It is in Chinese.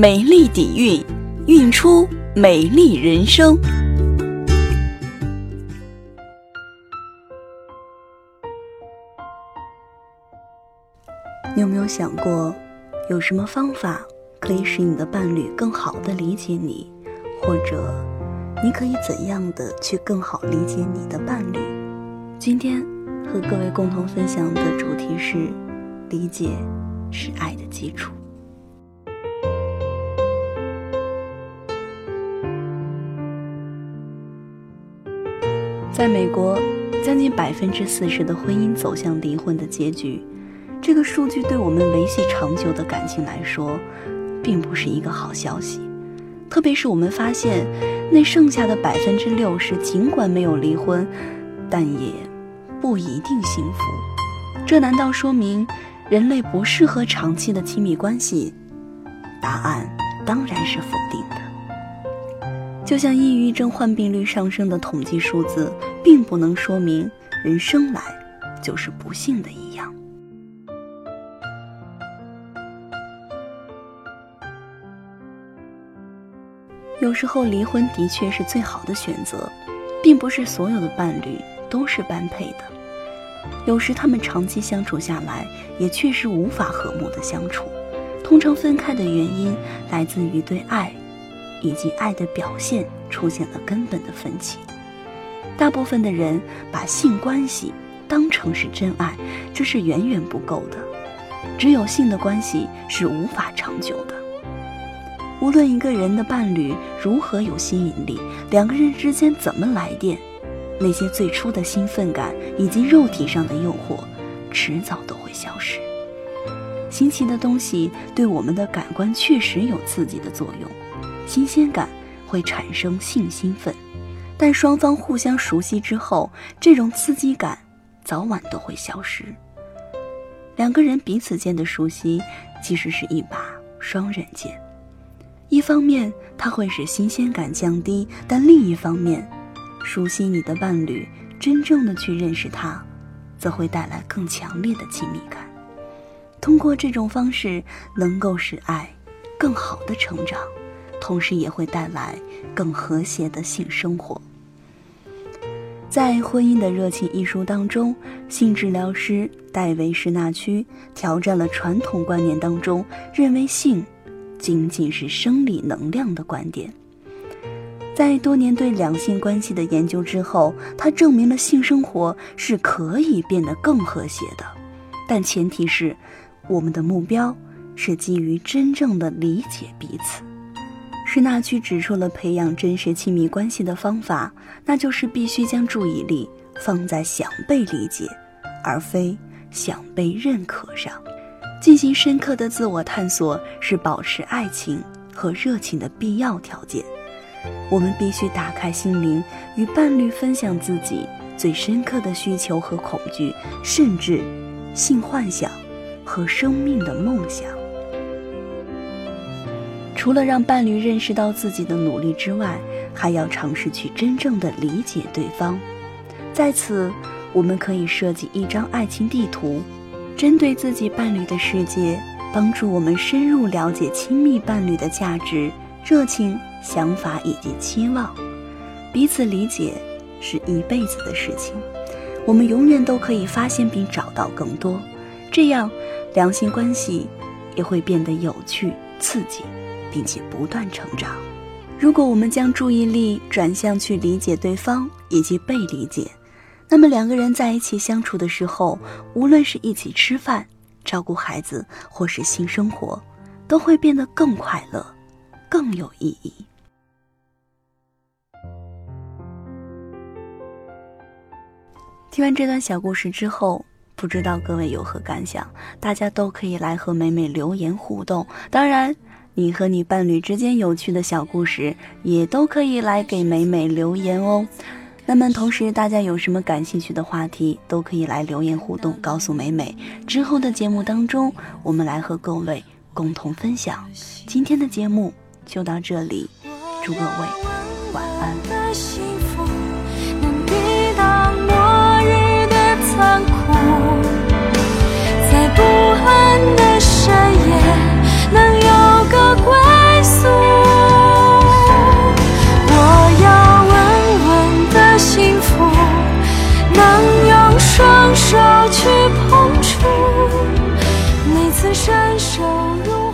美丽底蕴，运出美丽人生。你有没有想过，有什么方法可以使你的伴侣更好的理解你，或者你可以怎样的去更好理解你的伴侣？今天和各位共同分享的主题是：理解是爱的基础。在美国，将近百分之四十的婚姻走向离婚的结局，这个数据对我们维系长久的感情来说，并不是一个好消息。特别是我们发现，那剩下的百分之六十，尽管没有离婚，但也不一定幸福。这难道说明人类不适合长期的亲密关系？答案当然是否定的。就像抑郁症患病率上升的统计数字，并不能说明人生来就是不幸的一样。有时候离婚的确是最好的选择，并不是所有的伴侣都是般配的。有时他们长期相处下来，也确实无法和睦的相处。通常分开的原因来自于对爱。以及爱的表现出现了根本的分歧。大部分的人把性关系当成是真爱，这是远远不够的。只有性的关系是无法长久的。无论一个人的伴侣如何有吸引力，两个人之间怎么来电，那些最初的兴奋感以及肉体上的诱惑，迟早都会消失。新奇的东西对我们的感官确实有刺激的作用。新鲜感会产生性兴奋，但双方互相熟悉之后，这种刺激感早晚都会消失。两个人彼此间的熟悉其实是一把双刃剑，一方面它会使新鲜感降低，但另一方面，熟悉你的伴侣，真正的去认识他，则会带来更强烈的亲密感。通过这种方式，能够使爱更好的成长。同时也会带来更和谐的性生活。在《婚姻的热情》一书当中，性治疗师戴维·施纳区挑战了传统观念当中认为性仅仅是生理能量的观点。在多年对两性关系的研究之后，他证明了性生活是可以变得更和谐的，但前提是我们的目标是基于真正的理解彼此。施纳区指出了培养真实亲密关系的方法，那就是必须将注意力放在想被理解，而非想被认可上。进行深刻的自我探索是保持爱情和热情的必要条件。我们必须打开心灵，与伴侣分享自己最深刻的需求和恐惧，甚至性幻想和生命的梦想。除了让伴侣认识到自己的努力之外，还要尝试去真正的理解对方。在此，我们可以设计一张爱情地图，针对自己伴侣的世界，帮助我们深入了解亲密伴侣的价值、热情、想法以及期望。彼此理解是一辈子的事情，我们永远都可以发现并找到更多，这样两性关系也会变得有趣、刺激。并且不断成长。如果我们将注意力转向去理解对方以及被理解，那么两个人在一起相处的时候，无论是一起吃饭、照顾孩子，或是性生活，都会变得更快乐、更有意义。听完这段小故事之后，不知道各位有何感想？大家都可以来和美美留言互动。当然。你和你伴侣之间有趣的小故事，也都可以来给美美留言哦。那么，同时大家有什么感兴趣的话题，都可以来留言互动，告诉美美。之后的节目当中，我们来和各位共同分享。今天的节目就到这里，祝各位晚安。双手去碰触每次伸手入